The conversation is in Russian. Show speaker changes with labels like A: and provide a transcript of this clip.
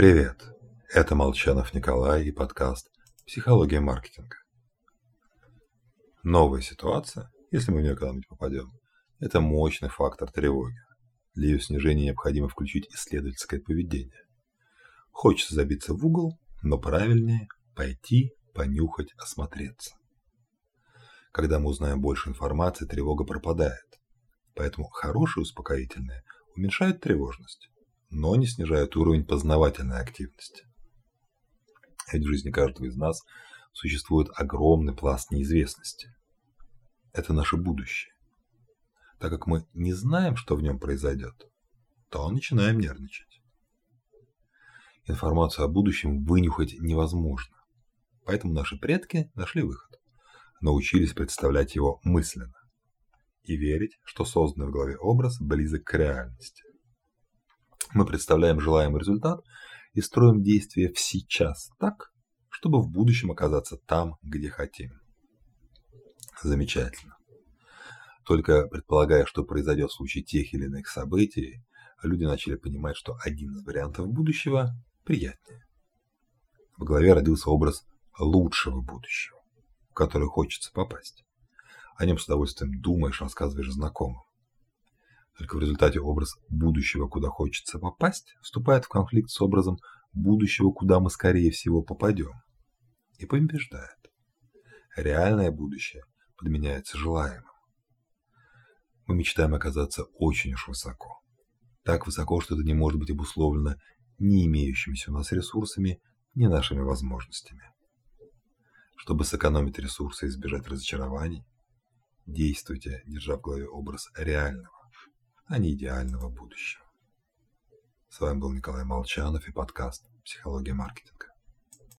A: Привет! Это Молчанов Николай и подкаст «Психология маркетинга». Новая ситуация, если мы в нее когда-нибудь попадем, это мощный фактор тревоги. Для ее снижения необходимо включить исследовательское поведение. Хочется забиться в угол, но правильнее пойти, понюхать, осмотреться. Когда мы узнаем больше информации, тревога пропадает. Поэтому хорошие успокоительные уменьшают тревожность но не снижают уровень познавательной активности. Ведь в жизни каждого из нас существует огромный пласт неизвестности. Это наше будущее. Так как мы не знаем, что в нем произойдет, то начинаем нервничать. Информацию о будущем вынюхать невозможно. Поэтому наши предки нашли выход. Научились представлять его мысленно. И верить, что созданный в голове образ близок к реальности. Мы представляем желаемый результат и строим действия в сейчас так, чтобы в будущем оказаться там, где хотим. Замечательно. Только предполагая, что произойдет в случае тех или иных событий, люди начали понимать, что один из вариантов будущего приятнее. В голове родился образ лучшего будущего, в который хочется попасть. О нем с удовольствием думаешь, рассказываешь знакомым. Только в результате образ будущего, куда хочется попасть, вступает в конфликт с образом будущего, куда мы скорее всего попадем. И побеждает. Реальное будущее подменяется желаемым. Мы мечтаем оказаться очень уж высоко. Так высоко, что это не может быть обусловлено ни имеющимися у нас ресурсами, ни нашими возможностями. Чтобы сэкономить ресурсы и избежать разочарований, действуйте, держа в голове образ реального а не идеального будущего. С вами был Николай Молчанов и подкаст «Психология маркетинга».